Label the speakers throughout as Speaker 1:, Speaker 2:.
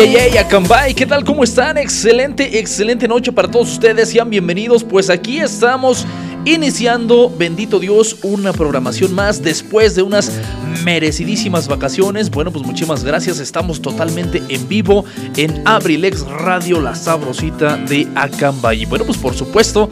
Speaker 1: Ey, ey, ¿qué tal? ¿Cómo están? Excelente, excelente noche para todos ustedes. Sean bienvenidos. Pues aquí estamos iniciando, bendito Dios, una programación más después de unas merecidísimas vacaciones. Bueno, pues muchísimas gracias. Estamos totalmente en vivo en Abrilex Radio, la sabrosita de Acambay. Y bueno, pues por supuesto,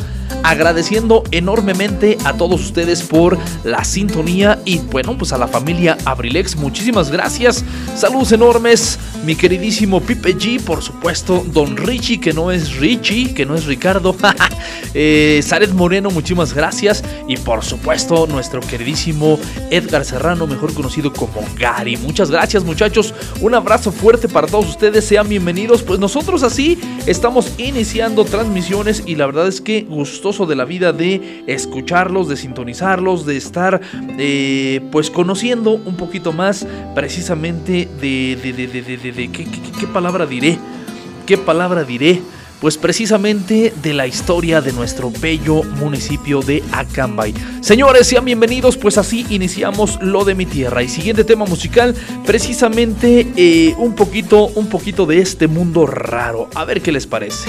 Speaker 1: agradeciendo enormemente a todos ustedes por la sintonía y bueno, pues a la familia Abrilex, muchísimas gracias. Saludos enormes, mi queridísimo Pipe G, por supuesto, Don Richie, que no es Richie, que no es Ricardo. eh, Moreno, muchísimas gracias. Y por supuesto, nuestro queridísimo Edgar Serrano, mejor conocido como Gary. Muchas gracias, muchachos. Un abrazo fuerte para todos ustedes. Sean bienvenidos. Pues nosotros así estamos iniciando transmisiones y la verdad es que gustoso de la vida de escucharlos, de sintonizarlos, de estar eh, pues conociendo un poquito más precisamente de, de, de, de, de, de- de- ¿qué, qué- qué palabra diré? ¿Qué palabra diré? Pues precisamente de la historia de nuestro bello municipio de Acambay. Señores, sean bienvenidos, pues así iniciamos lo de mi tierra. Y siguiente tema musical, precisamente eh, un poquito, un poquito de este mundo raro. A ver qué les parece.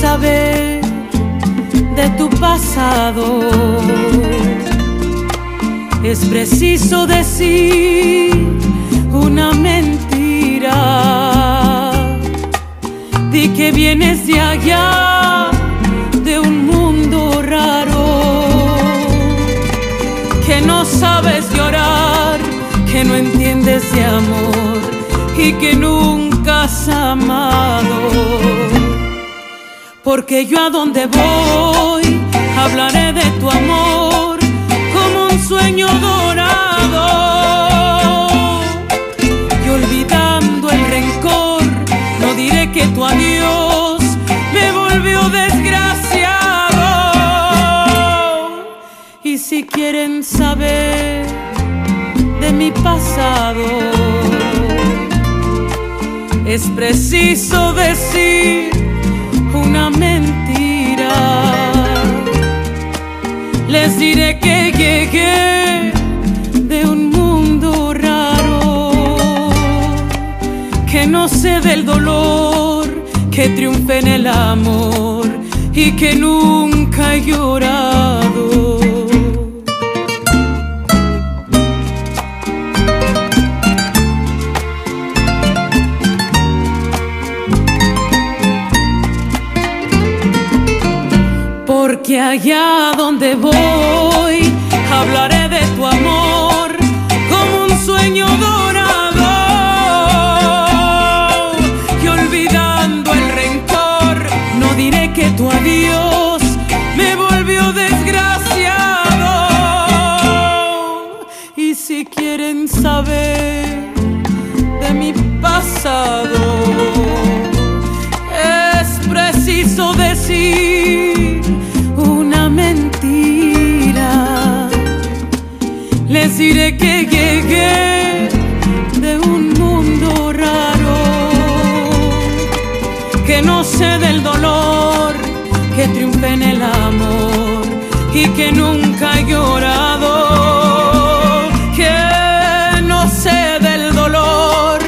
Speaker 2: saber de tu pasado, es preciso decir una mentira. Di que vienes de allá, de un mundo raro, que no sabes llorar, que no entiendes de amor y que nunca has amado. Porque yo a donde voy hablaré de tu amor como un sueño dorado. Y olvidando el rencor, no diré que tu adiós me volvió desgraciado. Y si quieren saber de mi pasado, es preciso decir una mentira. Les diré que llegué de un mundo raro, que no sé del dolor, que triunfe en el amor y que nunca he llorado. Allá donde voy que nunca he llorado, que no sé del dolor,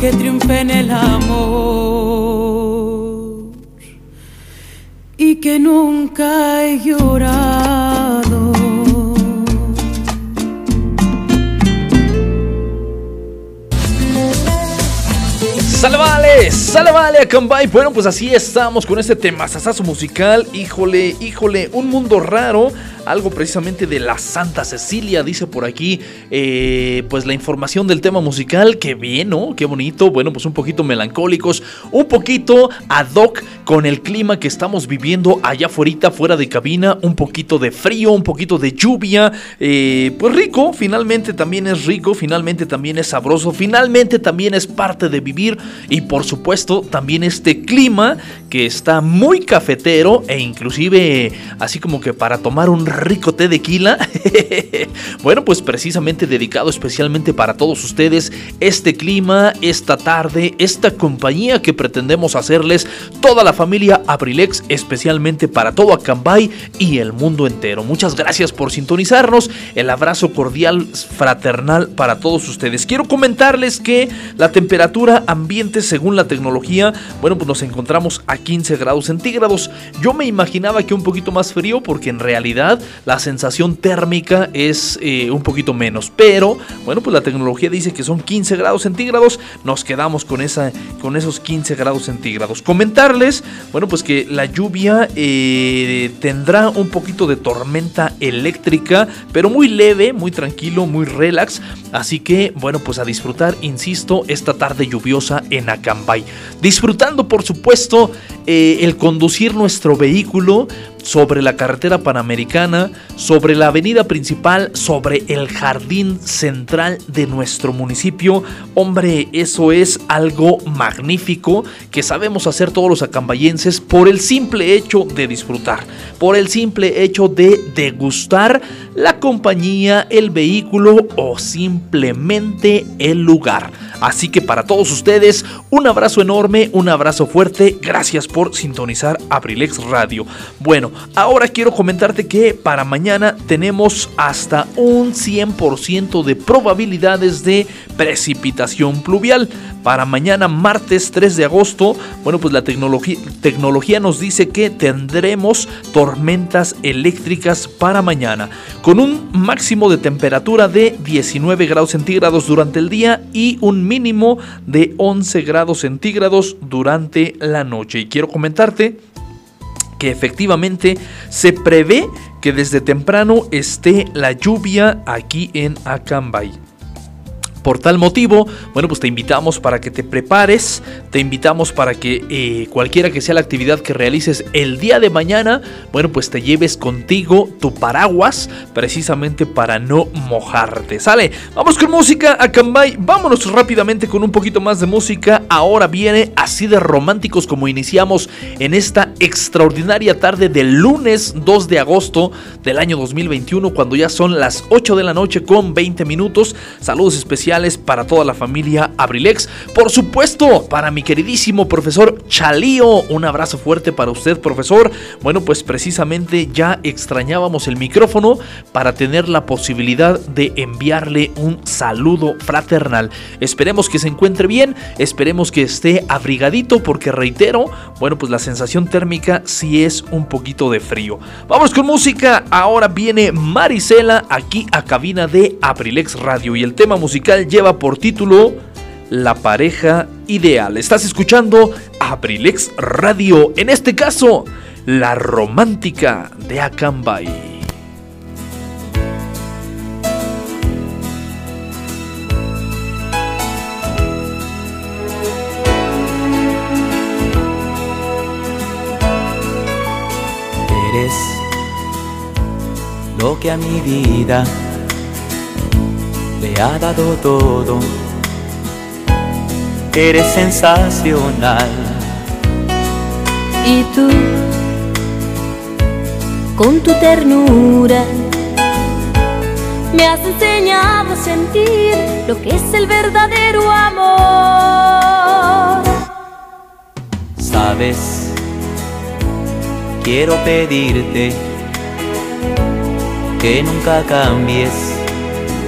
Speaker 2: que triunfe en el amor y que nunca he llorado.
Speaker 1: ¡Sale vale, Acambay! Bueno, pues así estamos con este temazazazo musical. Híjole, híjole, un mundo raro. Algo precisamente de la Santa Cecilia, dice por aquí. eh, pues la información del tema musical. Qué bien, ¿no? Qué bonito. Bueno, pues un poquito melancólicos. Un poquito ad hoc con el clima que estamos viviendo allá afuera, fuera de cabina. Un poquito de frío, un poquito de lluvia. eh, pues rico, finalmente también es rico. Finalmente también es sabroso. Finalmente también es parte de vivir. Y por supuesto, también este clima que está muy cafetero e inclusive así como que para tomar un rico té de quila. bueno, pues precisamente dedicado especialmente para todos ustedes este clima, esta tarde, esta compañía que pretendemos hacerles toda la familia Abrilex, especialmente para todo Acambay y el mundo entero. Muchas gracias por sintonizarnos. El abrazo cordial, fraternal para todos ustedes. Quiero comentarles que la temperatura ambiente según la tecnología, bueno, pues nos encontramos a 15 grados centígrados. Yo me imaginaba que un poquito más frío porque en realidad la sensación térmica es eh, un poquito menos. Pero, bueno, pues la tecnología dice que son 15 grados centígrados. Nos quedamos con, esa, con esos 15 grados centígrados. Comentarles, bueno, pues que la lluvia eh, tendrá un poquito de tormenta eléctrica, pero muy leve, muy tranquilo, muy relax. Así que, bueno, pues a disfrutar, insisto, esta tarde lluviosa en Acambay. Disfrutando, por supuesto, eh, el conducir nuestro vehículo sobre la carretera panamericana, sobre la avenida principal, sobre el jardín central de nuestro municipio. Hombre, eso es algo magnífico que sabemos hacer todos los acambayenses por el simple hecho de disfrutar, por el simple hecho de degustar la compañía, el vehículo o simplemente el lugar. Así que para todos ustedes, un abrazo enorme, un abrazo fuerte. Gracias por sintonizar Abrilex Radio. Bueno, ahora quiero comentarte que para mañana tenemos hasta un 100% de probabilidades de precipitación pluvial. Para mañana, martes 3 de agosto, bueno, pues la tecnología, tecnología nos dice que tendremos tormentas eléctricas para mañana, con un máximo de temperatura de 19 grados centígrados durante el día y un mínimo de 11 grados centígrados durante la noche. Y quiero comentarte que efectivamente se prevé que desde temprano esté la lluvia aquí en Acambay. Por tal motivo, bueno, pues te invitamos para que te prepares, te invitamos para que eh, cualquiera que sea la actividad que realices el día de mañana, bueno, pues te lleves contigo tu paraguas precisamente para no mojarte. ¿Sale? Vamos con música a Cambay, vámonos rápidamente con un poquito más de música. Ahora viene así de románticos como iniciamos en esta extraordinaria tarde del lunes 2 de agosto del año 2021, cuando ya son las 8 de la noche con 20 minutos. Saludos especiales para toda la familia Abrilex. Por supuesto, para mi queridísimo profesor Chalío. Un abrazo fuerte para usted, profesor. Bueno, pues precisamente ya extrañábamos el micrófono para tener la posibilidad de enviarle un saludo fraternal. Esperemos que se encuentre bien, esperemos que esté abrigadito porque reitero, bueno, pues la sensación térmica sí es un poquito de frío. Vamos con música. Ahora viene Marisela aquí a cabina de Abrilex Radio y el tema musical lleva por título La pareja ideal. Estás escuchando Abrilex Radio, en este caso, La romántica de Acambay.
Speaker 3: Lo que a mi vida le ha dado todo. Eres sensacional.
Speaker 4: Y tú, con tu ternura, me has enseñado a sentir lo que es el verdadero amor.
Speaker 3: Sabes, quiero pedirte que nunca cambies.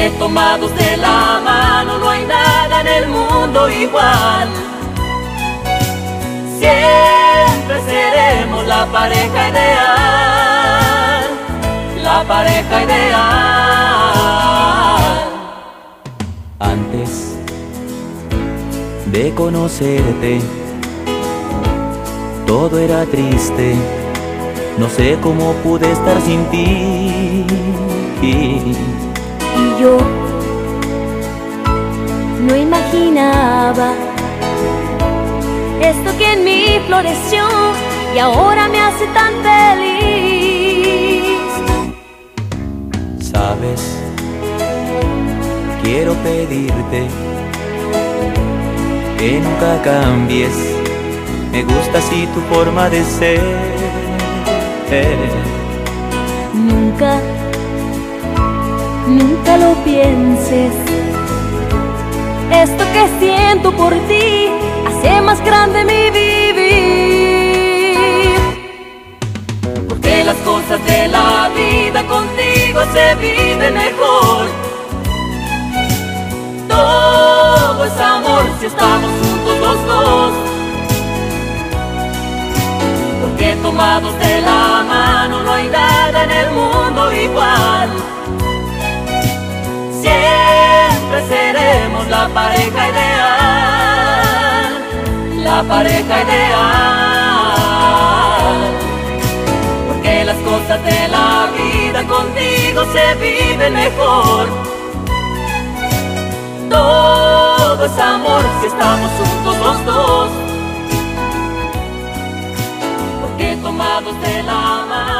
Speaker 5: Porque tomados de la mano no hay nada en el mundo igual. Siempre seremos la pareja ideal, la pareja ideal.
Speaker 3: Antes de conocerte, todo era triste. No sé cómo pude estar sin ti.
Speaker 4: Yo no imaginaba esto que en mí floreció y ahora me hace tan feliz.
Speaker 3: Sabes, quiero pedirte que nunca cambies. Me gusta así tu forma de ser.
Speaker 4: Nunca, nunca lo pienses. Esto que siento por ti hace más grande mi vivir.
Speaker 5: Porque las cosas de la vida contigo se viven mejor. Todo es amor si estamos juntos los dos. Porque tomados de la mano no hay nada en el mundo igual. Siempre seremos la pareja ideal, la pareja ideal. Porque las cosas de la vida contigo se viven mejor. Todo es amor si estamos juntos los dos. Porque tomados de la mano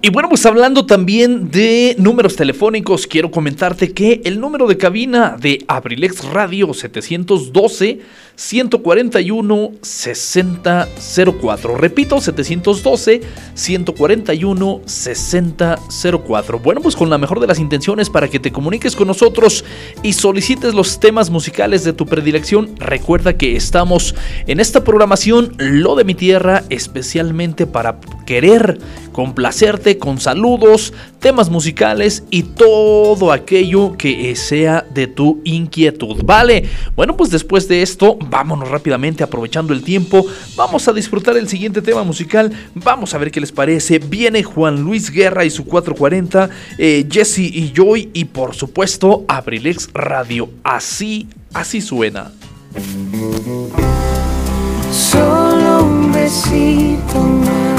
Speaker 1: Y bueno, pues hablando también de números telefónicos, quiero comentarte que el número de cabina de Abrilex Radio 712 141 6004. Repito, 712 141 6004. Bueno, pues con la mejor de las intenciones para que te comuniques con nosotros y solicites los temas musicales de tu predilección. Recuerda que estamos en esta programación Lo de mi tierra especialmente para querer complacerte con saludos, temas musicales y todo aquello que sea de tu inquietud, ¿vale? Bueno, pues después de esto, vámonos rápidamente aprovechando el tiempo, vamos a disfrutar el siguiente tema musical, vamos a ver qué les parece, viene Juan Luis Guerra y su 440, eh, Jesse y Joy y por supuesto Abrilex Radio, así, así suena.
Speaker 6: Solo un besito más.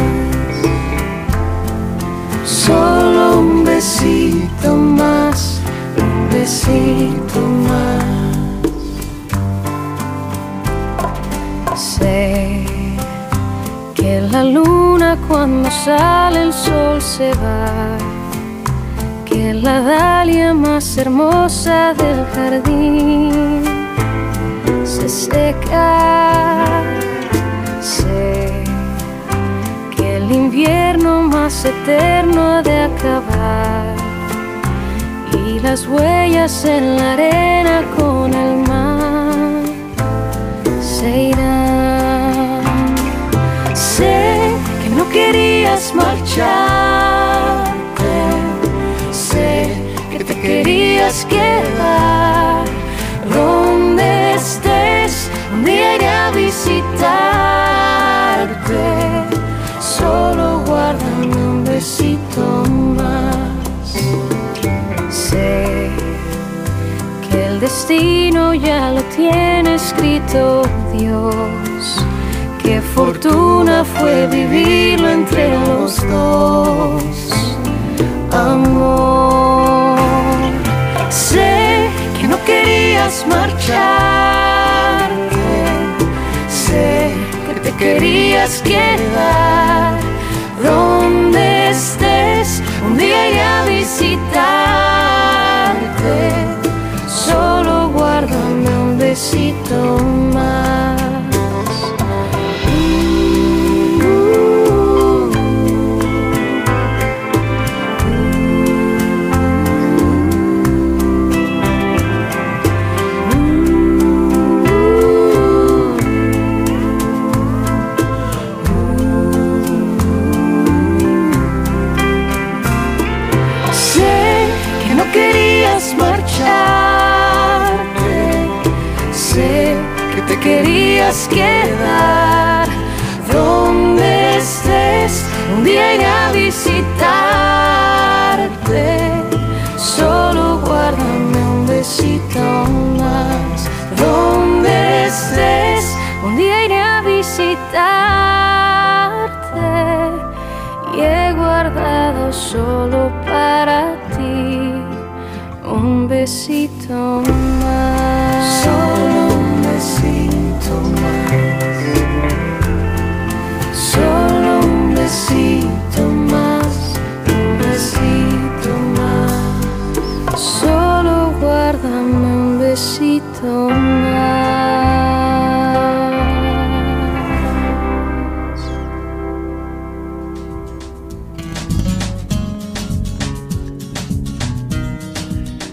Speaker 6: Solo un besito más. Un besito más. Sé que la luna cuando sale el sol se va. Que la dalia más hermosa del jardín se seca. Sé que el invierno eterno de acabar y las huellas en la arena con el mar se irán. Sé que no querías marcharte, sé que te querías quedar donde estés, un día a visitarte. Destino ya lo tiene escrito Dios. Qué fortuna fue vivirlo entre los dos, amor. Sé que no querías marcharte, sé que te querías quedar donde estés. Un día iré a guárdame un besito un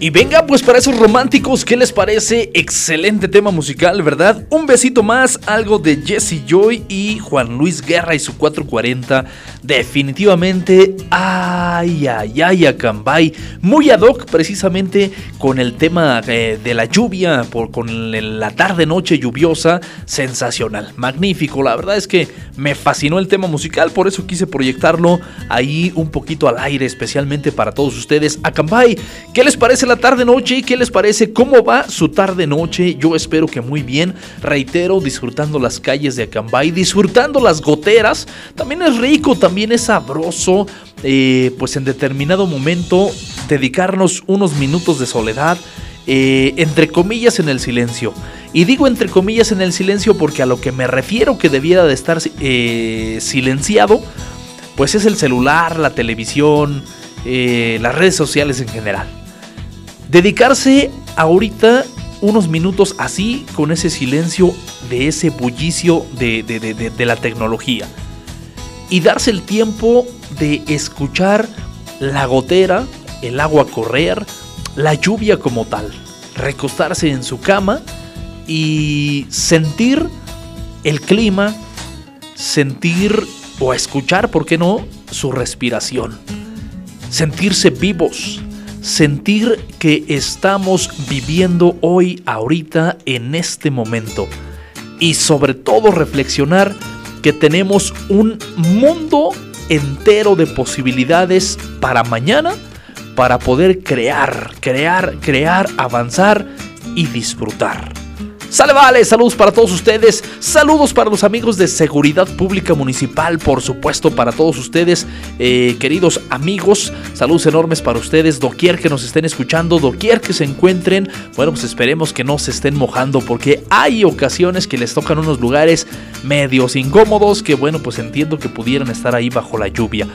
Speaker 6: Y
Speaker 1: venga, pues para esos románticos, ¿qué les parece? Excelente tema musical, ¿verdad? Un besito más, algo de Jesse Joy y Juan Luis Guerra y su 440. Definitivamente, ay, ay, ay, Acambay. Muy ad hoc, precisamente con el tema eh, de la lluvia, por, con la tarde-noche lluviosa. Sensacional, magnífico. La verdad es que me fascinó el tema musical, por eso quise proyectarlo ahí un poquito al aire, especialmente para todos ustedes. Acambay, ¿qué les parece la tarde-noche? ¿Qué les parece? ¿Cómo va su tarde-noche? Yo espero que muy bien. Reitero, disfrutando las calles de Acambay, disfrutando las goteras. También es rico, también es sabroso, eh, pues en determinado momento dedicarnos unos minutos de soledad. eh, entre comillas en el silencio. Y digo entre comillas en el silencio porque a lo que me refiero que debiera de estar eh, silenciado, pues es el celular, la televisión, las redes sociales en general. Dedicarse ahorita unos minutos así, con ese silencio de ese bullicio de la tecnología. Y darse el tiempo de escuchar la gotera, el agua correr, la lluvia como tal. Recostarse en su cama y sentir el clima, sentir o escuchar, ¿por qué no?, su respiración. Sentirse vivos, sentir que estamos viviendo hoy, ahorita, en este momento. Y sobre todo reflexionar que tenemos un mundo entero de posibilidades para mañana, para poder crear, crear, crear, avanzar y disfrutar. Sale, vale, saludos para todos ustedes, saludos para los amigos de Seguridad Pública Municipal, por supuesto para todos ustedes, eh, queridos amigos, saludos enormes para ustedes, doquier que nos estén escuchando, doquier que se encuentren, bueno, pues esperemos que no se estén mojando porque hay ocasiones que les tocan unos lugares medios incómodos que, bueno, pues entiendo que pudieran estar ahí bajo la lluvia.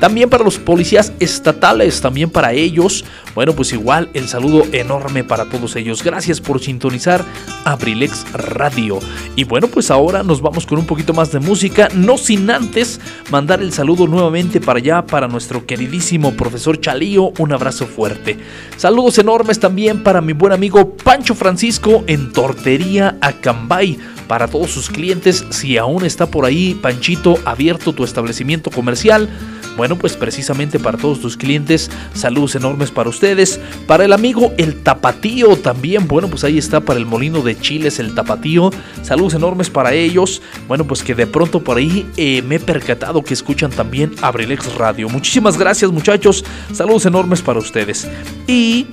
Speaker 1: También para los policías estatales, también para ellos. Bueno, pues igual el saludo enorme para todos ellos. Gracias por sintonizar Abrilex Radio. Y bueno, pues ahora nos vamos con un poquito más de música, no sin antes mandar el saludo nuevamente para allá para nuestro queridísimo profesor Chalío. Un abrazo fuerte. Saludos enormes también para mi buen amigo Pancho Francisco en Tortería Acambay para todos sus clientes. Si aún está por ahí, Panchito, abierto tu establecimiento comercial. Bueno, pues precisamente para todos tus clientes, saludos enormes para ustedes. Para el amigo El Tapatío también, bueno, pues ahí está para el molino de chiles El Tapatío. Saludos enormes para ellos. Bueno, pues que de pronto por ahí eh, me he percatado que escuchan también Abrilex Radio. Muchísimas gracias muchachos. Saludos enormes para ustedes. Y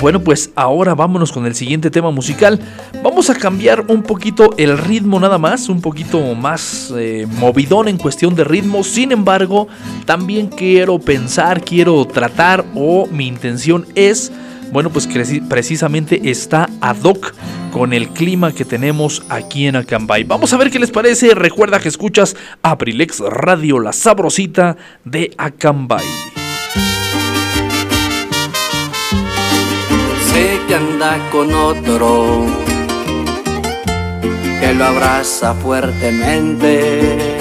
Speaker 1: bueno, pues ahora vámonos con el siguiente tema musical. Vamos a cambiar un poquito el ritmo nada más, un poquito más eh, movidón en cuestión de ritmo. Sin embargo, también quiero pensar, quiero tratar o mi intención es, bueno, pues precisamente está ad hoc con el clima que tenemos aquí en Acambay. Vamos a ver qué les parece. Recuerda que escuchas Abrilex Radio, la sabrosita de Acambay.
Speaker 7: Que anda con otro que lo abraza fuertemente.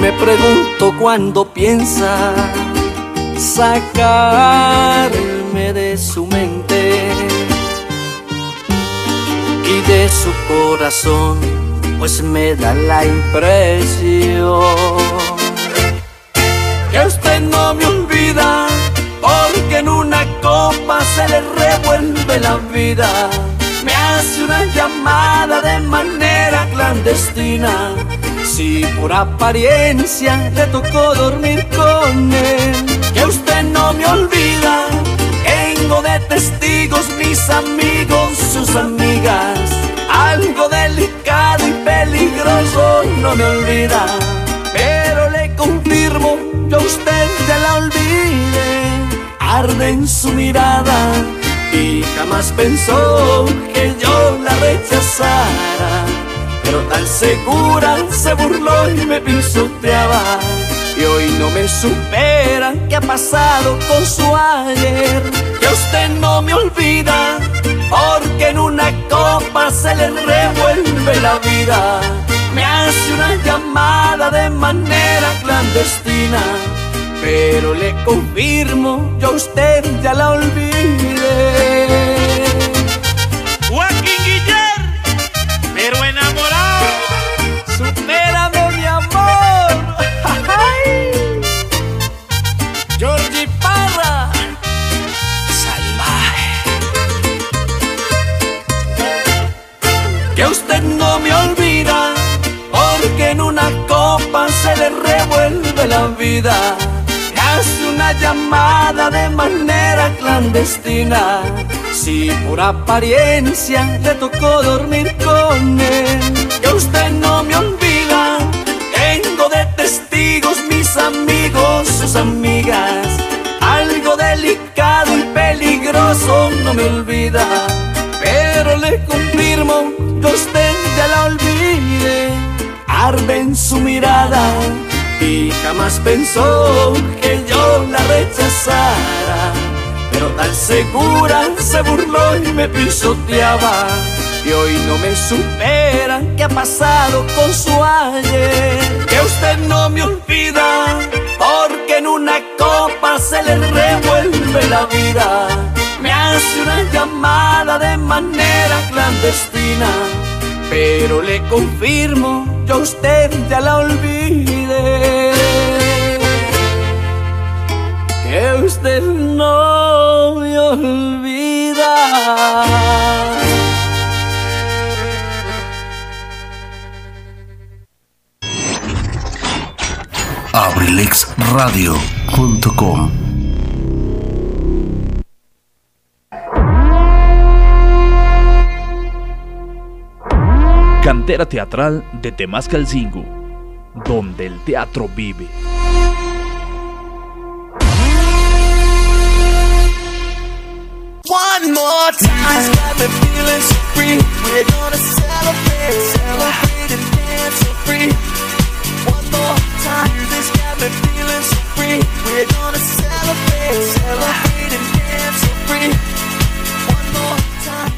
Speaker 7: Me pregunto cuándo piensa sacarme de su mente y de su corazón, pues me da la impresión que usted no me olvida copa se le revuelve la vida. Me hace una llamada de manera clandestina. Si por apariencia le tocó dormir con él, que usted no me olvida. Tengo de testigos mis amigos, sus amigas. Algo delicado y peligroso no me olvida. Pero le confirmo, yo usted ya la olvide arde en su mirada y jamás pensó que yo la rechazara. Pero tan segura se burló y me pisoteaba. Y hoy no me supera qué ha pasado con su ayer. Que usted no me olvida, porque en una copa se le revuelve la vida. Me hace una llamada de manera clandestina pero le confirmo, yo a usted ya la olvidé.
Speaker 8: Joaquín Guillar, pero enamorado,
Speaker 7: supérame mi amor. Georgie Parra, salvaje. Que usted no me olvida, porque en una copa se le revuelve la vida llamada de manera clandestina. Si por apariencia le tocó dormir con él, que usted no me olvida. Tengo de testigos mis amigos, sus amigas. Algo delicado y peligroso no me olvida. Pero le confirmo que usted ya la olvide. Arde en su mirada y jamás pensó que yo la rechazara. Pero tan segura se burló y me pisoteaba. Y hoy no me supera qué ha pasado con su ayer. Que usted no me olvida, porque en una copa se le revuelve la vida. Me hace una llamada de manera clandestina Pero le confirmo, yo a usted ya la olvidé. Que usted no me olvida.
Speaker 9: abrilexradio.com
Speaker 1: Cantera teatral de Temascalcingo, donde el teatro vive.
Speaker 7: One more time, got me feeling so free. We're gonna celebrate, celebrate and dance so free. One more time, this got me feeling so free. We're gonna celebrate, celebrate and dance so free. One more time,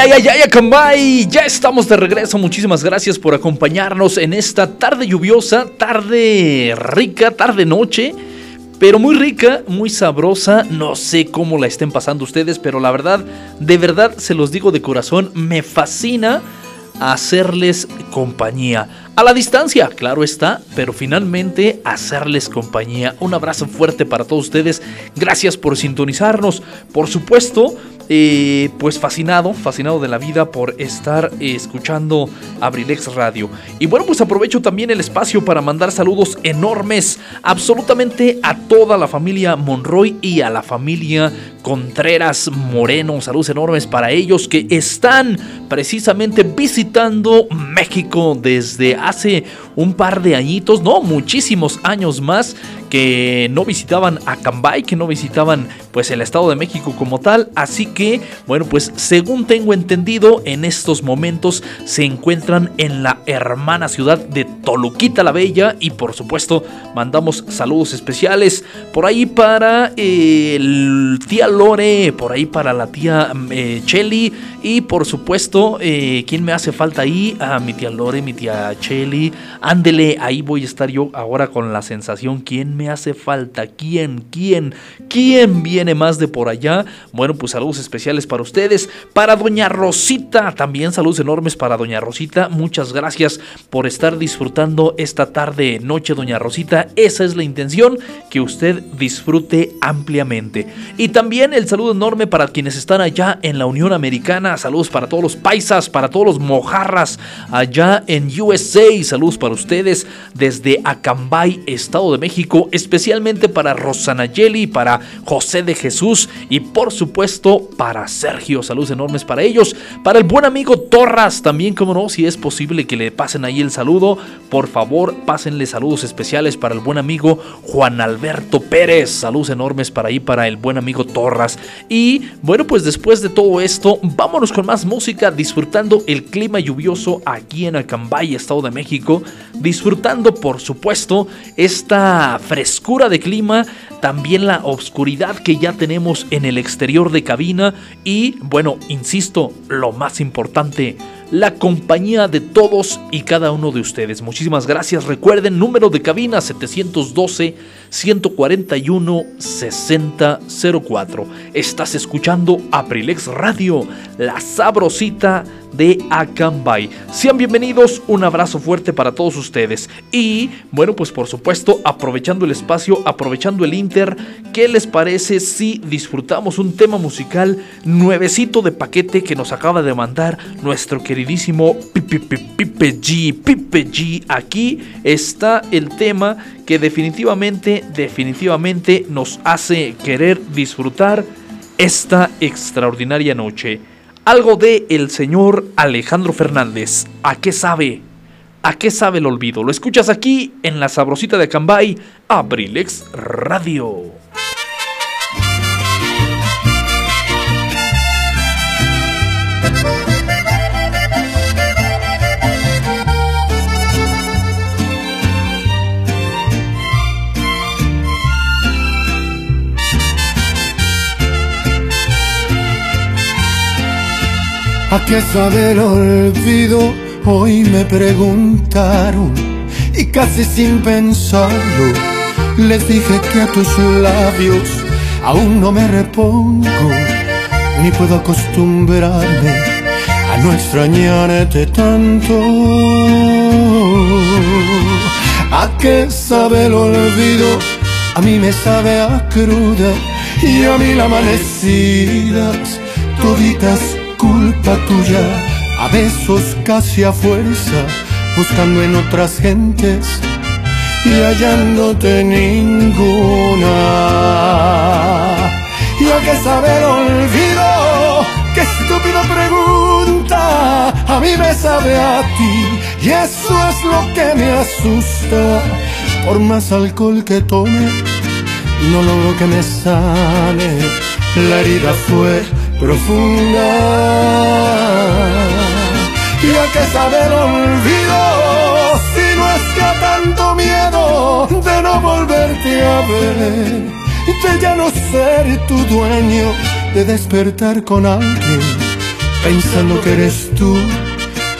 Speaker 1: Ay, ay, ay, Acambay, ya estamos de regreso. Muchísimas gracias por acompañarnos en esta tarde lluviosa, tarde rica, tarde noche. Pero muy rica, muy sabrosa. No sé cómo la estén pasando ustedes, pero la verdad, de verdad se los digo de corazón, me fascina hacerles compañía. A la distancia, claro está, pero finalmente hacerles compañía. Un abrazo fuerte para todos ustedes. Gracias por sintonizarnos. Por supuesto, pues fascinado, fascinado de la vida por estar escuchando Abrilex Radio. Y bueno, pues aprovecho también el espacio para mandar saludos enormes absolutamente a toda la familia Monroy y a la familia Contreras Moreno. Saludos enormes para ellos que están precisamente visitando México desde hace un par de añitos, no, muchísimos años más que no visitaban Acambay, que no visitaban pues el Estado de México como tal, así que bueno, pues según tengo entendido, en estos momentos se encuentran en la hermana ciudad de Toluquita la Bella y por supuesto mandamos saludos especiales por ahí para eh, el tía Lore, por ahí para la tía eh, Chelly y por supuesto, eh, ¿quién me hace falta ahí? A mi tía Lore, mi tía Chelly. Ándele, ahí voy a estar yo ahora con la sensación. ¿Quién me hace falta? ¿Quién? ¿Quién? ¿Quién viene más de por allá? Bueno, pues saludos especiales para ustedes. Para Doña Rosita, también saludos enormes para Doña Rosita. Muchas gracias por estar disfrutando esta tarde, noche, Doña Rosita. Esa es la intención, que usted disfrute ampliamente. Y también el saludo enorme para quienes están allá en la Unión Americana. Saludos para todos los paisas, para todos los mojarras allá en USA. Saludos para ustedes desde Acambay, Estado de México. Especialmente para Rosana Yeli, para José de Jesús y por supuesto para Sergio. Saludos enormes para ellos. Para el buen amigo Torras también, como no, si es posible que le pasen ahí el saludo, por favor pásenle saludos especiales para el buen amigo Juan Alberto Pérez. Saludos enormes para ahí para el buen amigo Torras. Y bueno, pues después de todo esto, vámonos con más música, disfrutando el clima lluvioso aquí en Acambay, Estado de México. Disfrutando, por supuesto, esta frescura de clima, también la oscuridad que ya tenemos en el exterior de cabina y, bueno, insisto, lo más importante, la compañía de todos y cada uno de ustedes. Muchísimas gracias. Recuerden, número de cabina 712 141 6004. Estás escuchando Aprilex Radio, la sabrosita de Acambay. Sean bienvenidos, un abrazo fuerte para todos ustedes. Y bueno, pues por supuesto, aprovechando el espacio, aprovechando el Inter, ¿qué les parece si disfrutamos un tema musical nuevecito de paquete que nos acaba de mandar nuestro queridísimo Pipe G? Pipe G, aquí está el tema que definitivamente, definitivamente nos hace querer disfrutar esta extraordinaria noche. Algo de el señor Alejandro Fernández. ¿A qué sabe? ¿A qué sabe el olvido? Lo escuchas aquí en la sabrosita de Cambay, Abrilex Radio.
Speaker 9: ¿A qué sabe el olvido? Hoy me preguntaron y casi sin pensarlo les dije que a tus labios aún no me repongo ni puedo acostumbrarme a no extrañarte tanto. ¿A qué sabe el olvido? A mí me sabe a cruda y a mí la amanecidas toditas culpa tuya, a besos casi a fuerza, buscando en otras gentes y hallándote ninguna. Y a qué saber olvido, qué estúpida pregunta, a mí me sabe a ti y eso es lo que me asusta. Por más alcohol que tome, no logro que me sane, la herida fue profunda. Y a qué saber olvido si no es que a tanto miedo de no volverte a ver, de ya no ser tu dueño, de despertar con alguien, pensando que eres tú,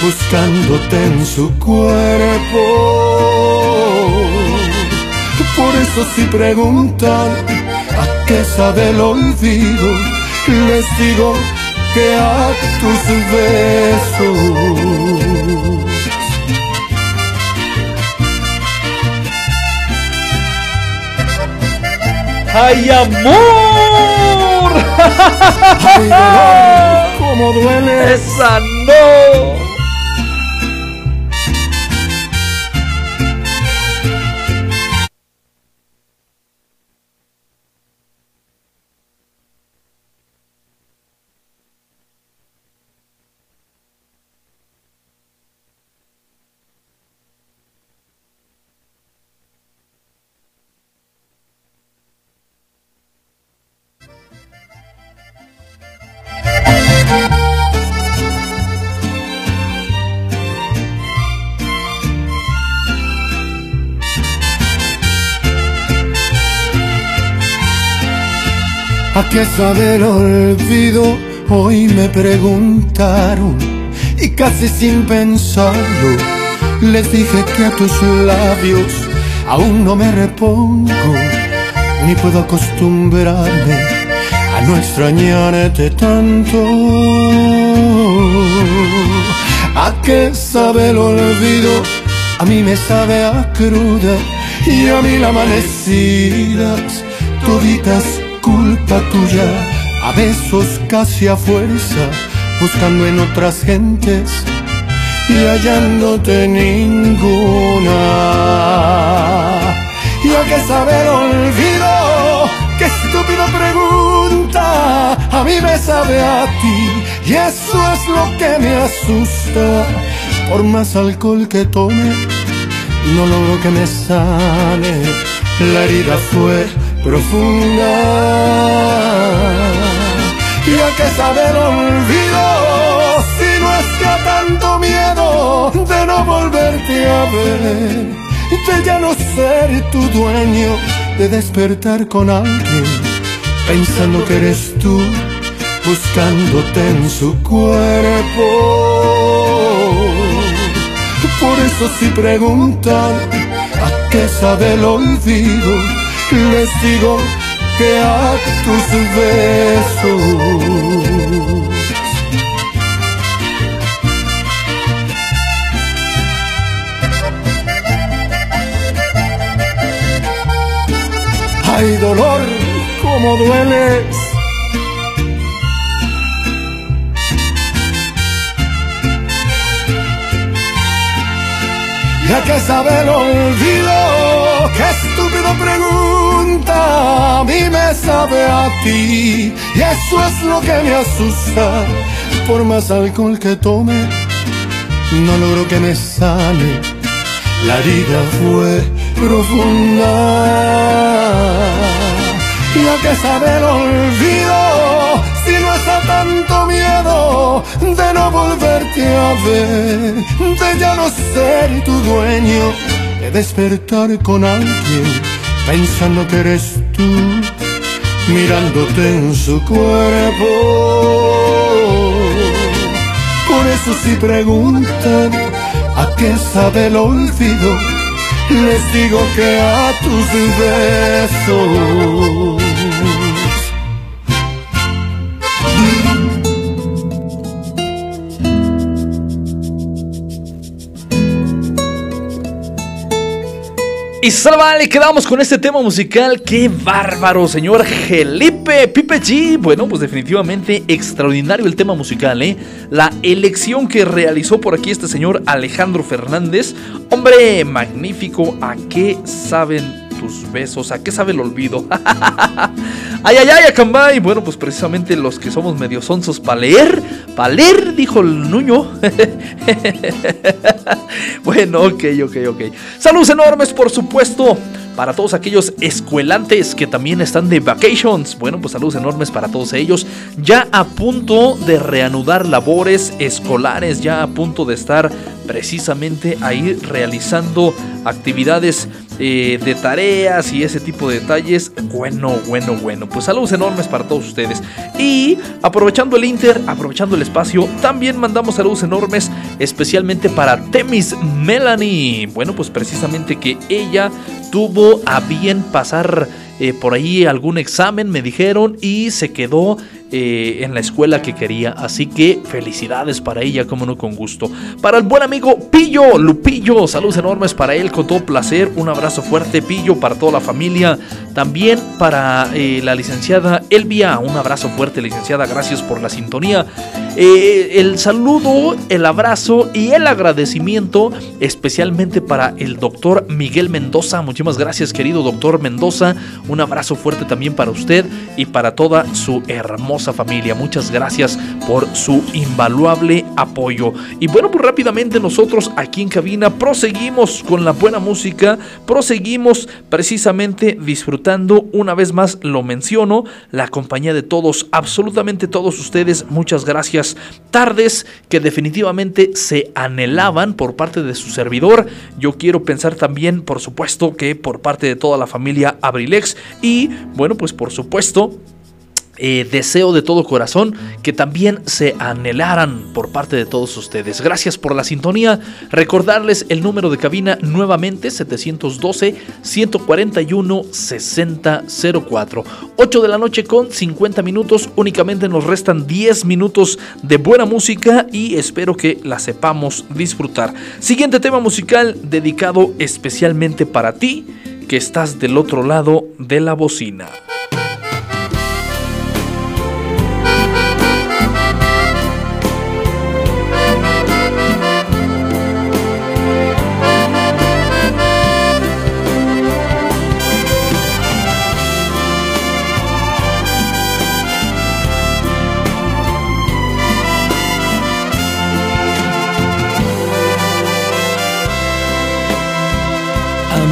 Speaker 9: buscándote en su cuerpo. Por eso si preguntan a qué sabe el olvido, les digo que a tus besos.
Speaker 1: ¡Ay, amor!
Speaker 9: ¡Ay, dolor! ¡Cómo duele!
Speaker 1: ¡Esa no!
Speaker 9: ¿A qué sabe el olvido? Hoy me preguntaron y casi sin pensarlo les dije que a tus labios aún no me repongo ni puedo acostumbrarme a no extrañarte tanto. ¿A qué sabe el olvido? A mí me sabe a cruda y a mí la amanecidas toditas tuya, a besos casi a fuerza, buscando en otras gentes y hallándote ninguna. ya que sabe el olvido. Qué estúpida pregunta, a mí me sabe a ti y eso es lo que me asusta. Por más alcohol que tome, no logro que me sane. La herida fue profunda. Ya que saber olvido, si no es que a tanto miedo de no volverte a ver, de ya no ser tu dueño, de despertar con alguien, pensando que eres tú, buscándote en su cuerpo. Por eso si preguntan a qué sabe el olvido, les digo que a tus besos. Ay, dolor, cómo dueles. Ya que sabe el olvido, qué estúpido pregunta, a mí me sabe a ti, y eso es lo que me asusta, por más alcohol que tome, no logro que me sane, la herida fue profunda, ya que sabe el olvido, si no está tanto miedo de no volverte a ver, de ya no ser tu dueño, de despertar con alguien pensando que eres tú, mirándote en su cuerpo. Por eso si preguntan a qué sabe el olvido, les digo que a tus besos.
Speaker 1: Y salvale, quedamos con este tema musical. ¡Qué bárbaro, señor Felipe Pipe G! Bueno, pues definitivamente extraordinario el tema musical, ¿eh? La elección que realizó por aquí este señor Alejandro Fernández. Hombre, magnífico. ¿A qué saben tus besos? ¿A qué sabe el olvido? ay, ay, ay, Acambay. Bueno, pues precisamente los que somos medio sonsos para leer. Para leer, dijo el Nuño. bueno, ok, ok, ok. Saludos enormes, por supuesto. Para todos aquellos escuelantes que también están de vacations. Bueno, pues saludos enormes para todos ellos. Ya a punto de reanudar labores escolares. Ya a punto de estar precisamente ahí realizando actividades eh, de tareas y ese tipo de detalles. Bueno, bueno, bueno. Pues saludos enormes para todos ustedes. Y aprovechando el Inter, aprovechando el espacio, también mandamos saludos enormes especialmente para Temis Melanie. Bueno, pues precisamente que ella tuvo a bien pasar eh, por ahí algún examen, me dijeron, y se quedó eh, en la escuela que quería. Así que felicidades para ella, como no con gusto. Para el buen amigo Pillo, Lupillo, saludos enormes para él, con todo placer. Un abrazo fuerte, Pillo, para toda la familia. También para eh, la licenciada Elvia, un abrazo fuerte, licenciada, gracias por la sintonía. El saludo, el abrazo y el agradecimiento especialmente para el doctor Miguel Mendoza. Muchísimas gracias, querido doctor Mendoza. Un abrazo fuerte también para usted y para toda su hermosa familia. Muchas gracias por su invaluable apoyo. Y bueno, pues rápidamente nosotros aquí en cabina proseguimos con la buena música, proseguimos precisamente disfrutando, una vez más lo menciono, la compañía de todos, absolutamente todos ustedes. Muchas gracias. Tardes que definitivamente se anhelaban por parte de su servidor. Yo quiero pensar también, por supuesto, que por parte de toda la familia Abrilex y bueno, pues por supuesto eh, deseo de todo corazón que también se anhelaran por parte de todos ustedes. Gracias por la sintonía. Recordarles el número de cabina nuevamente 712-141-6004. 8 de la noche con 50 minutos. Únicamente nos restan 10 minutos de buena música y espero que la sepamos disfrutar. Siguiente tema musical dedicado especialmente para ti que estás del otro lado de la bocina.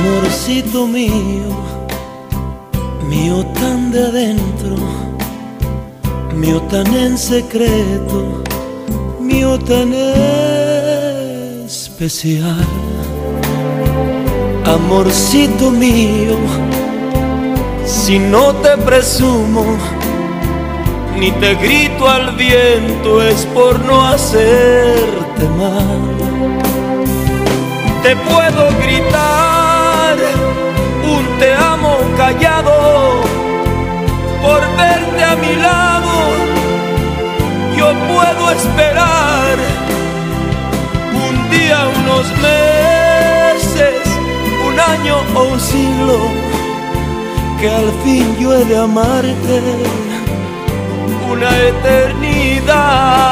Speaker 7: Amorcito mío, mío tan de adentro, mío tan en secreto, mío tan especial. Amorcito mío, si no te presumo, ni te grito al viento, es por no hacerte mal. Te puedo gritar te amo callado por verte a mi lado. Yo puedo esperar un día, unos meses, un año o un siglo, que al fin yo he de amarte una eternidad.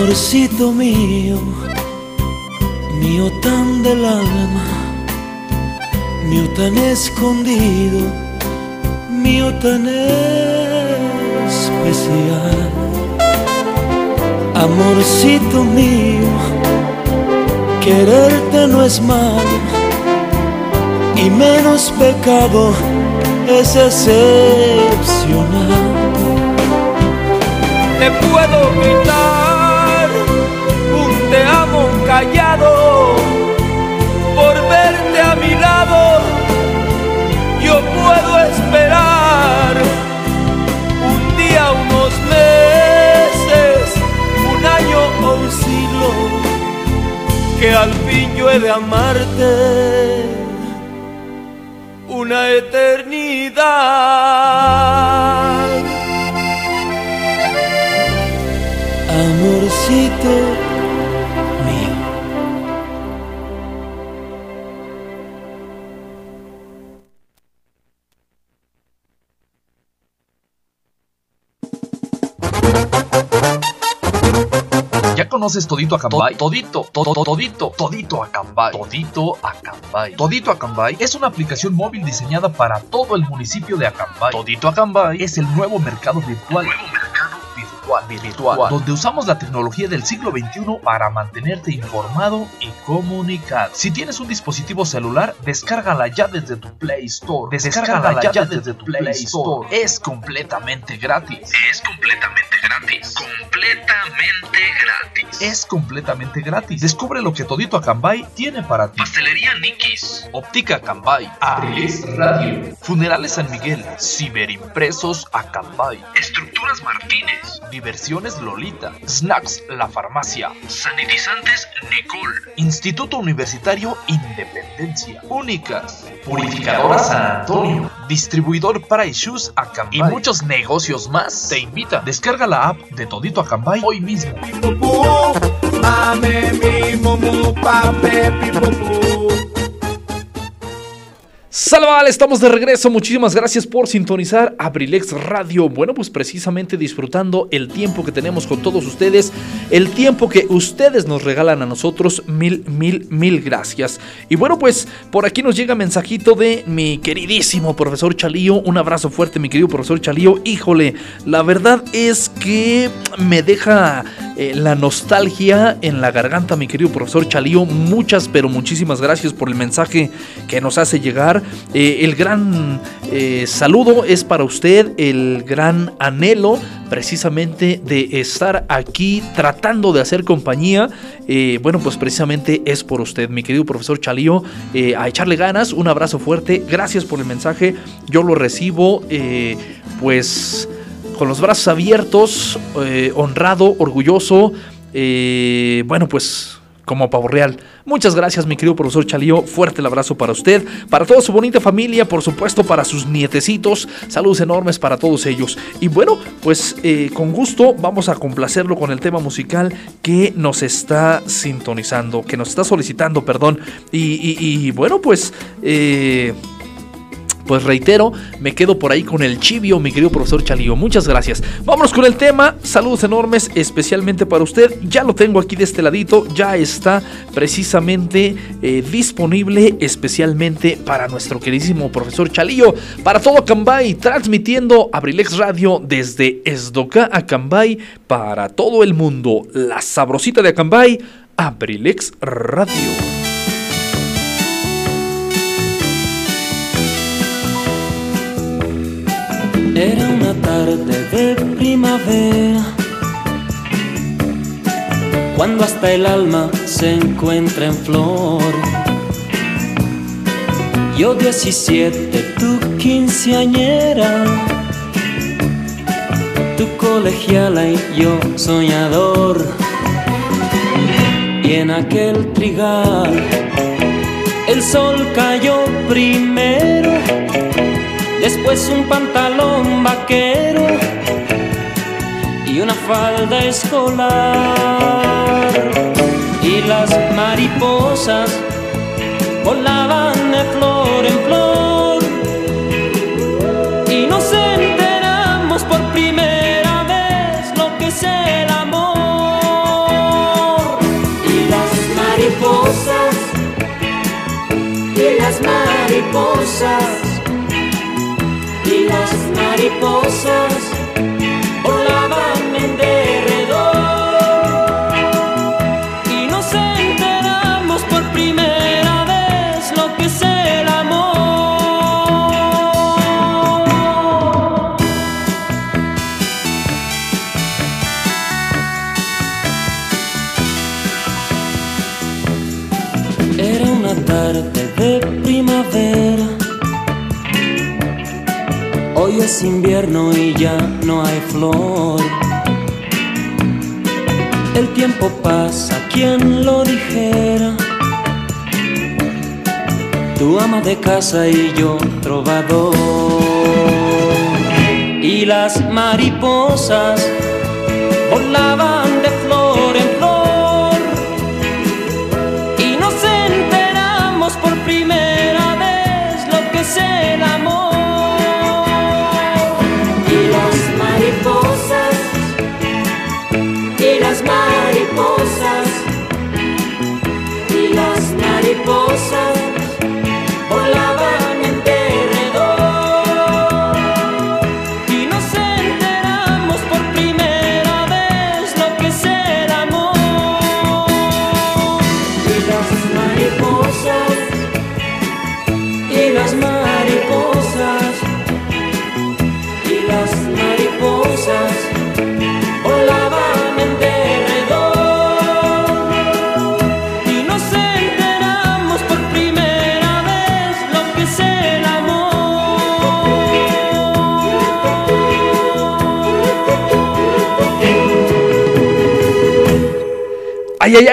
Speaker 7: Amorcito mío, mío tan del alma, mío tan escondido, mío tan especial. Amorcito mío, quererte no es malo y menos pecado es excepcional. Te puedo gritar fin yo he de amarte una eternidad.
Speaker 10: Conoces Todito Acambay? Todito, todo, todito, Todito Acambay. Todito Acambay. Todito Acambay es una aplicación móvil diseñada para todo el municipio de Acambay. Todito Acambay es el nuevo mercado virtual. Nuevo mercado virtual, virtual, donde usamos la tecnología del siglo XXI para mantenerte informado y comunicado. Si tienes un dispositivo celular, descárgala ya desde tu Play Store. Descárgala ya desde tu Play Store. Es completamente gratis. Es completamente gratis. Completamente gratis. Es completamente gratis. Descubre lo que Todito Acambay tiene para ti. Pastelería Nikis. Óptica Acambay. Abriles Radio. Funerales San Miguel. Ciberimpresos Acambay. Estructuras Martínez. Diversiones Lolita. Snacks La Farmacia. Sanitizantes Nicole. Instituto Universitario Independencia. Únicas. Purificadora San Antonio. Distribuidor para Shoes Acambay. Y muchos negocios más. Te invita. Descarga la app de Todito Acambay hoy mismo.
Speaker 1: Salval, estamos de regreso. Muchísimas gracias por sintonizar Abrilex Radio. Bueno, pues precisamente disfrutando el tiempo que tenemos con todos ustedes, el tiempo que ustedes nos regalan a nosotros. Mil, mil, mil gracias. Y bueno, pues por aquí nos llega mensajito de mi queridísimo profesor Chalío. Un abrazo fuerte, mi querido profesor Chalío. Híjole, la verdad es que me deja eh, la nostalgia en la garganta, mi querido profesor Chalío. Muchas, pero muchísimas gracias por el mensaje que nos hace llegar. Eh, el gran eh, saludo es para usted, el gran anhelo precisamente de estar aquí tratando de hacer compañía. Eh, bueno, pues precisamente es por usted, mi querido profesor Chalío. A echarle ganas, un abrazo fuerte. Gracias por el mensaje. Yo lo recibo, pues con los brazos abiertos, honrado, orgulloso. bueno, pues como pavo real. Muchas gracias, mi querido profesor Chalío. Fuerte el abrazo para usted, para toda su bonita familia, por supuesto, para sus nietecitos. Saludos enormes para todos ellos. Y bueno, pues eh, con gusto vamos a complacerlo con el tema musical que nos está sintonizando, que nos está solicitando, perdón. Y, y- y, bueno, pues. eh, pues reitero, me quedo por ahí con el chivio, mi querido profesor Chalío. Muchas gracias. Vámonos con el tema. Saludos enormes, especialmente para usted. Ya lo tengo aquí de este ladito. Ya está precisamente eh, disponible especialmente para nuestro queridísimo profesor Chalío. Para todo Acambay, transmitiendo Abrilex Radio desde Esdoca Acambay para todo el mundo. La sabrosita de Acambay, Abrilex Radio.
Speaker 11: Era una tarde de primavera, cuando hasta el alma se encuentra en flor. Yo 17, tu quinceañera, tu colegiala y yo soñador. Y en aquel trigal el sol cayó primero después un pantalón vaquero y una falda escolar. Y las mariposas volaban de flor en flor y nos enteramos por primera vez lo que es el amor.
Speaker 12: Y las mariposas, y las mariposas mariposas
Speaker 11: invierno y ya no hay flor. El tiempo pasa, quien lo dijera. Tu ama de casa y yo trovador. Y las mariposas volaban de flor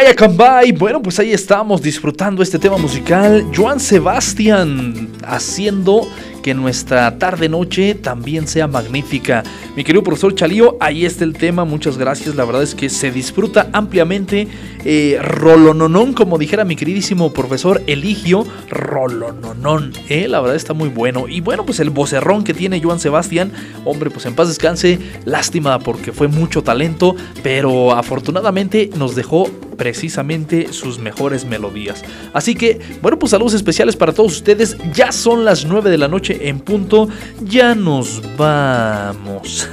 Speaker 1: Ay, ay, ay, Acambay. Bueno, pues ahí estamos disfrutando este tema musical. Joan Sebastián haciendo que nuestra tarde-noche también sea magnífica. Mi querido profesor Chalío, ahí está el tema. Muchas gracias. La verdad es que se disfruta ampliamente. Eh, rolononón, como dijera mi queridísimo profesor Eligio. Rolononón. Eh, la verdad está muy bueno. Y bueno, pues el vocerrón que tiene Joan Sebastián. Hombre, pues en paz descanse. Lástima porque fue mucho talento. Pero afortunadamente nos dejó precisamente sus mejores melodías. Así que, bueno, pues saludos especiales para todos ustedes. Ya son las 9 de la noche en punto. Ya nos vamos.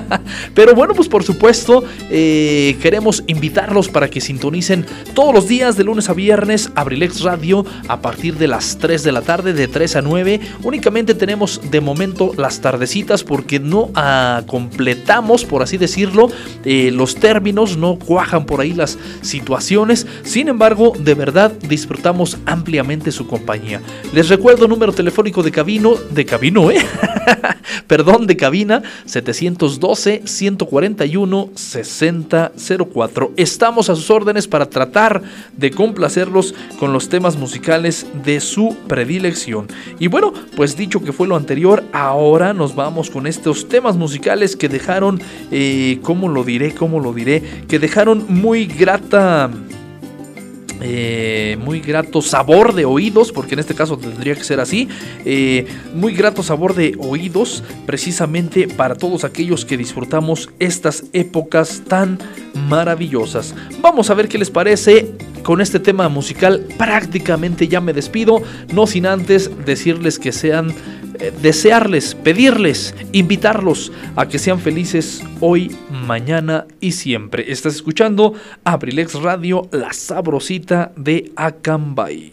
Speaker 1: Pero bueno, pues por supuesto, eh, queremos invitarlos para que sintonicen todos los días de lunes a viernes Abrilex Radio a partir de las 3 de la tarde, de 3 a 9. Únicamente tenemos de momento las tardecitas porque no ah, completamos, por así decirlo, eh, los términos, no cuajan por ahí las situaciones. Sin embargo, de verdad disfrutamos ampliamente su compañía. Les recuerdo número telefónico de cabino, de cabino, ¿eh? Perdón, de cabina 712 141 6004. Estamos a sus órdenes para tratar de complacerlos con los temas musicales de su predilección. Y bueno, pues dicho que fue lo anterior, ahora nos vamos con estos temas musicales que dejaron, eh, ¿cómo lo diré? ¿Cómo lo diré? Que dejaron muy grata eh, muy grato sabor de oídos, porque en este caso tendría que ser así, eh, muy grato sabor de oídos, precisamente para todos aquellos que disfrutamos estas épocas tan maravillosas. Vamos a ver qué les parece con este tema musical. Prácticamente ya me despido, no sin antes decirles que sean desearles, pedirles, invitarlos a que sean felices hoy, mañana y siempre. Estás escuchando Abrilex Radio, la sabrosita de Acambay.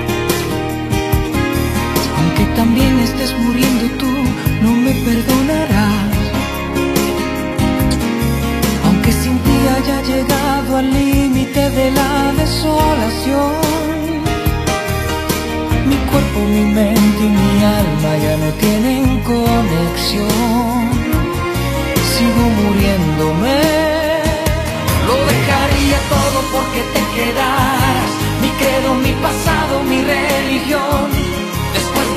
Speaker 13: Aunque también estés muriendo tú, no me perdonarás. Aunque sin ti haya llegado al límite de la desolación. Mi cuerpo, mi mente y mi alma ya no tienen conexión. Sigo muriéndome. Lo dejaría todo porque te quedaras. Mi credo, mi pasado, mi religión.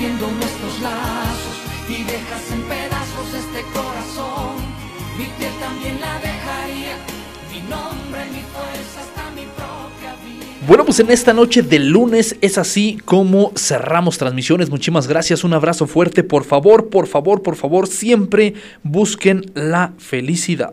Speaker 13: Rompiendo nuestros lazos y dejas en pedazos este corazón. Mi piel también la dejaría. Mi nombre,
Speaker 1: Bueno, pues en esta noche de lunes es así como cerramos transmisiones. Muchísimas gracias, un abrazo fuerte. Por favor, por favor, por favor, siempre busquen la felicidad.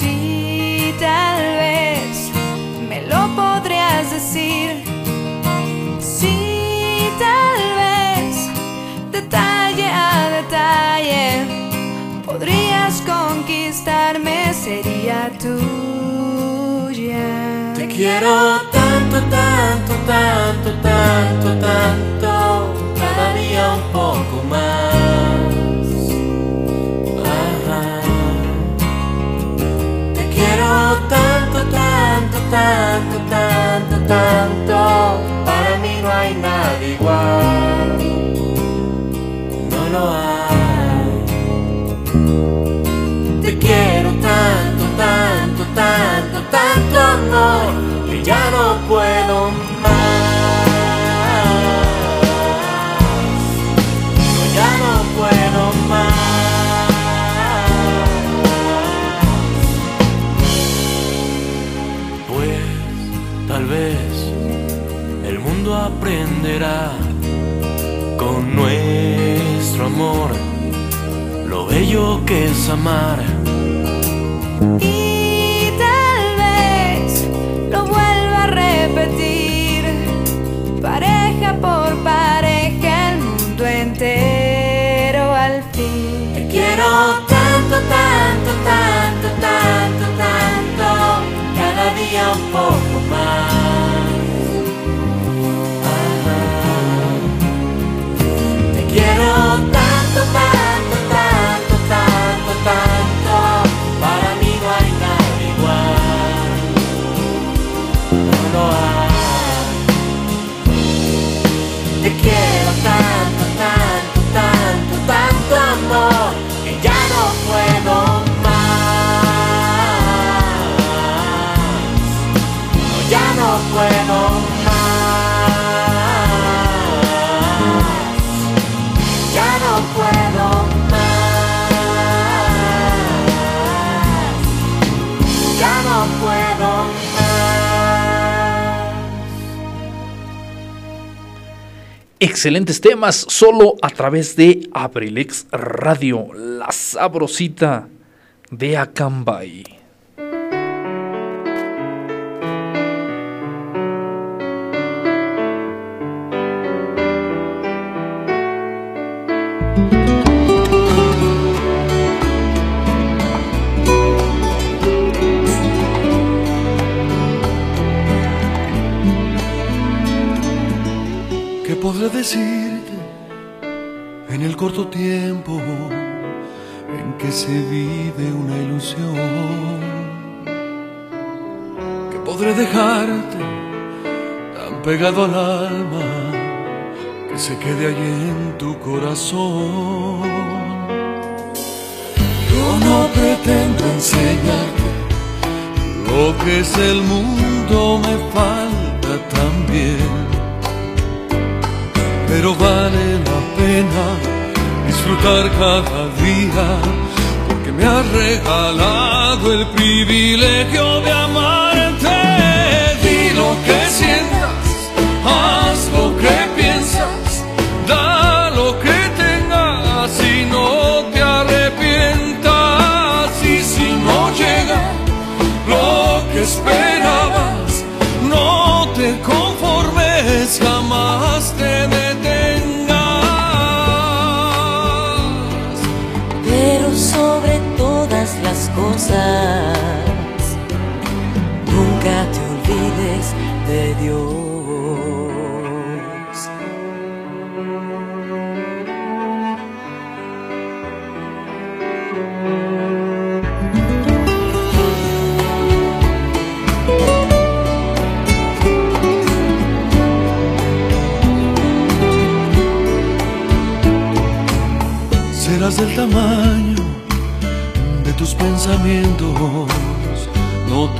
Speaker 14: Sí, tal vez me lo podrías decir. Sí, tal vez detalle a detalle podrías conquistarme, sería tuya.
Speaker 15: Te quiero tanto, tanto, tanto, tanto, tanto, cada día un poco más. Que es amar.
Speaker 14: Y tal vez lo vuelva a repetir, pareja por pareja, el mundo entero al fin.
Speaker 15: Te quiero tanto, tanto, tanto, tanto, tanto, cada día un poco
Speaker 1: Excelentes temas, solo a través de Abrilex Radio, la sabrosita de Acambay.
Speaker 16: Decirte en el corto tiempo en que se vive una ilusión? ¿Qué podré dejarte tan pegado al alma que se quede allí en tu corazón? Yo no pretendo enseñarte lo que es el mundo, me falta también pero vale la pena disfrutar cada día porque me has regalado el privilegio de amarte. Di lo que sientas,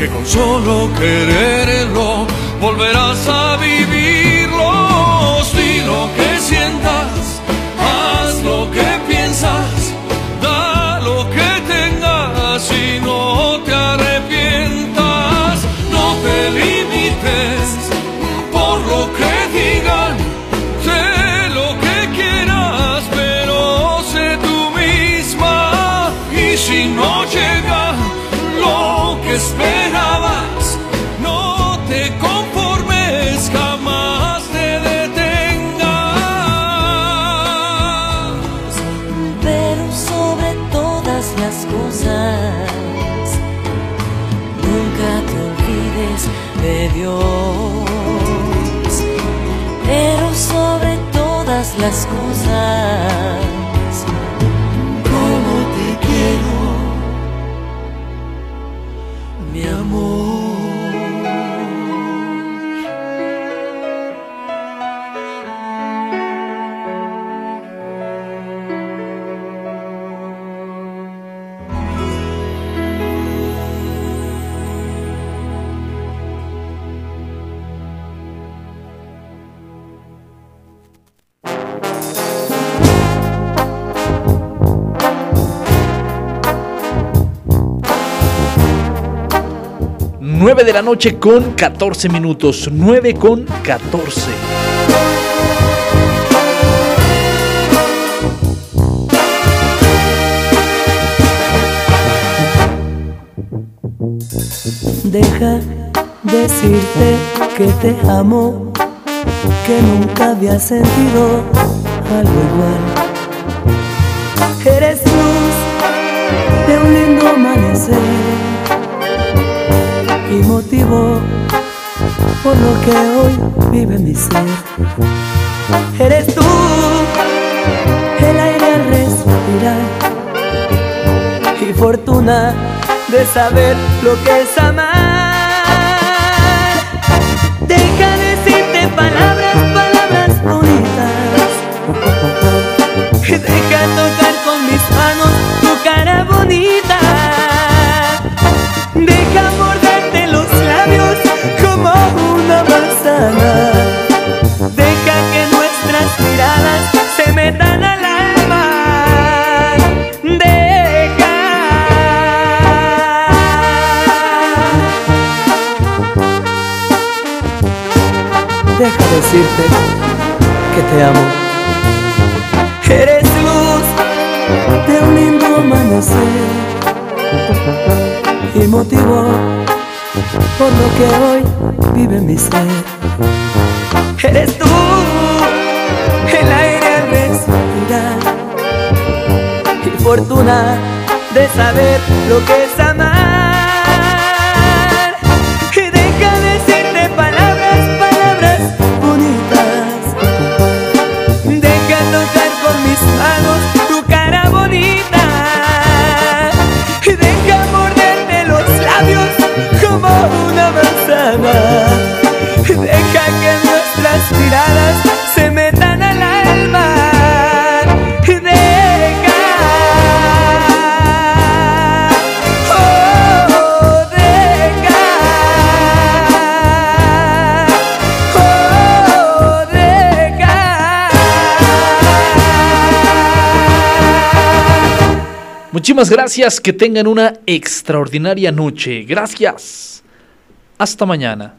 Speaker 16: que con solo quererlo volverás a vivirlos.
Speaker 17: De
Speaker 1: la noche con 14 minutos. 9 con 14.
Speaker 17: Deja decirte que te amo, que nunca había sentido algo igual. Eres luz de un lindo amanecer y motivo por lo que hoy vive mi ser. Eres tú el aire al respirar y fortuna de saber lo que es amar. Deja decirte palabras, palabras bonitas. Deja tocar decirte que te amo. Eres luz de un lindo amanecer y motivo por lo que hoy vive mi ser. Eres tú el aire al respirar y fortuna de saber lo que es Oh.
Speaker 1: Muchísimas gracias, que tengan una extraordinaria noche. Gracias. Hasta mañana.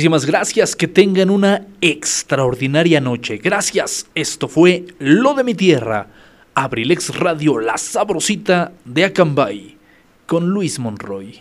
Speaker 1: Muchísimas gracias, que tengan una extraordinaria noche. Gracias, esto fue Lo de mi tierra. Abrilex Radio, la sabrosita de Acambay, con Luis Monroy.